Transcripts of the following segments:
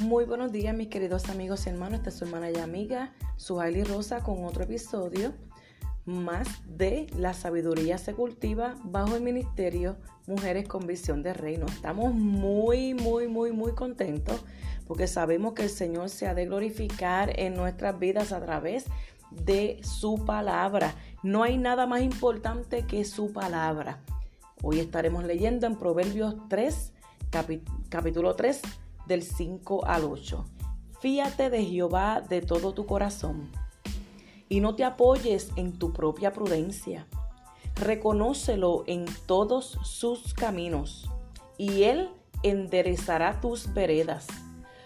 Muy buenos días mis queridos amigos y hermanos, esta es su hermana y amiga, su Hailey Rosa con otro episodio más de la sabiduría se cultiva bajo el ministerio Mujeres con Visión de Reino. Estamos muy, muy, muy, muy contentos porque sabemos que el Señor se ha de glorificar en nuestras vidas a través de su palabra. No hay nada más importante que su palabra. Hoy estaremos leyendo en Proverbios 3, capítulo 3, del 5 al 8. Fíate de Jehová de todo tu corazón y no te apoyes en tu propia prudencia. Reconócelo en todos sus caminos y Él enderezará tus veredas.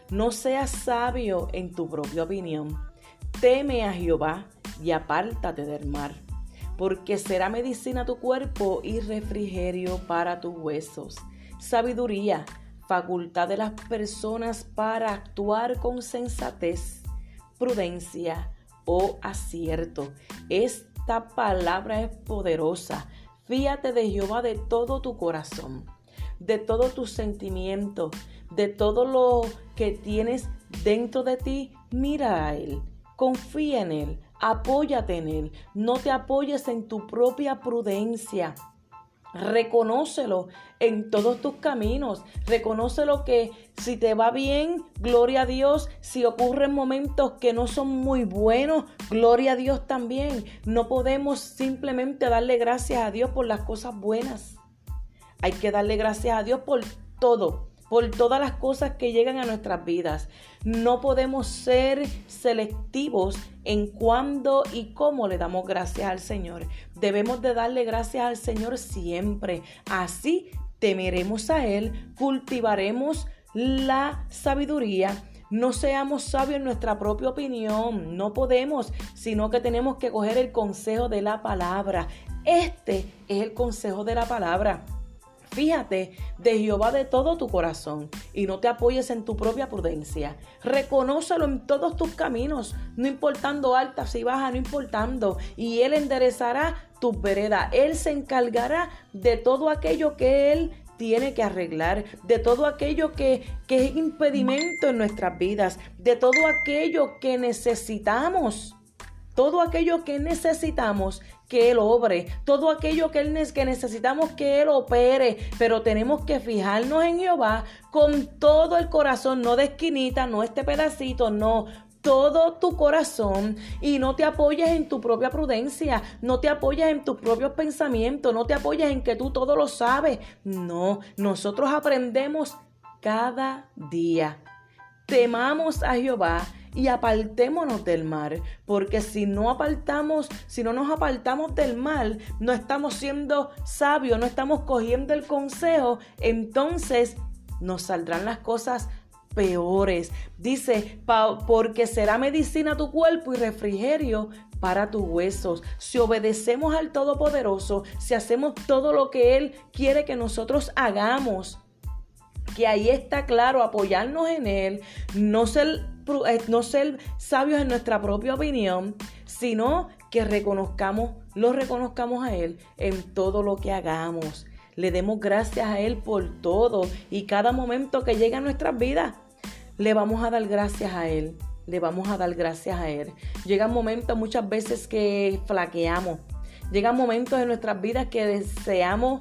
No seas sabio en tu propia opinión. Teme a Jehová y apártate del mar, porque será medicina tu cuerpo y refrigerio para tus huesos. Sabiduría, facultad de las personas para actuar con sensatez, prudencia, oh acierto. Esta palabra es poderosa. Fíate de Jehová de todo tu corazón, de todo tu sentimiento, de todo lo que tienes dentro de ti. Mira a Él, confía en Él, apóyate en Él. No te apoyes en tu propia prudencia. Reconócelo en todos tus caminos. Reconócelo que si te va bien, gloria a Dios. Si ocurren momentos que no son muy buenos, gloria a Dios también. No podemos simplemente darle gracias a Dios por las cosas buenas. Hay que darle gracias a Dios por todo por todas las cosas que llegan a nuestras vidas. No podemos ser selectivos en cuándo y cómo le damos gracias al Señor. Debemos de darle gracias al Señor siempre. Así temeremos a Él, cultivaremos la sabiduría. No seamos sabios en nuestra propia opinión, no podemos, sino que tenemos que coger el consejo de la palabra. Este es el consejo de la palabra. Fíjate de Jehová de todo tu corazón y no te apoyes en tu propia prudencia. Reconócelo en todos tus caminos, no importando altas y bajas, no importando. Y Él enderezará tu vereda. Él se encargará de todo aquello que Él tiene que arreglar, de todo aquello que, que es impedimento en nuestras vidas, de todo aquello que necesitamos todo aquello que necesitamos que Él obre, todo aquello que, él, que necesitamos que Él opere, pero tenemos que fijarnos en Jehová con todo el corazón, no de esquinita, no este pedacito, no, todo tu corazón y no te apoyes en tu propia prudencia, no te apoyes en tus propios pensamientos, no te apoyes en que tú todo lo sabes. No, nosotros aprendemos cada día. Temamos a Jehová y apartémonos del mal, porque si no apartamos, si no nos apartamos del mal, no estamos siendo sabios, no estamos cogiendo el consejo, entonces nos saldrán las cosas peores. Dice, porque será medicina tu cuerpo y refrigerio para tus huesos. Si obedecemos al Todopoderoso, si hacemos todo lo que Él quiere que nosotros hagamos, que ahí está claro, apoyarnos en Él, no ser, no ser sabios en nuestra propia opinión, sino que reconozcamos, lo reconozcamos a Él en todo lo que hagamos. Le demos gracias a Él por todo y cada momento que llega a nuestras vidas, le vamos a dar gracias a Él. Le vamos a dar gracias a Él. Llegan momentos muchas veces que flaqueamos. Llegan momentos en nuestras vidas que deseamos,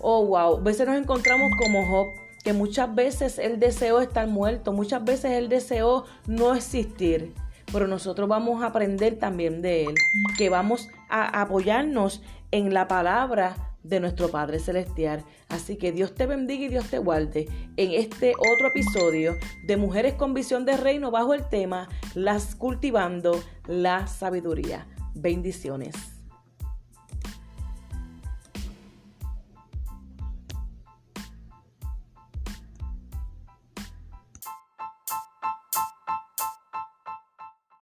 oh wow, a veces nos encontramos como Job que muchas veces Él deseó estar muerto, muchas veces Él deseó no existir. Pero nosotros vamos a aprender también de Él, que vamos a apoyarnos en la palabra de nuestro Padre Celestial. Así que Dios te bendiga y Dios te guarde en este otro episodio de Mujeres con Visión de Reino bajo el tema Las cultivando la sabiduría. Bendiciones.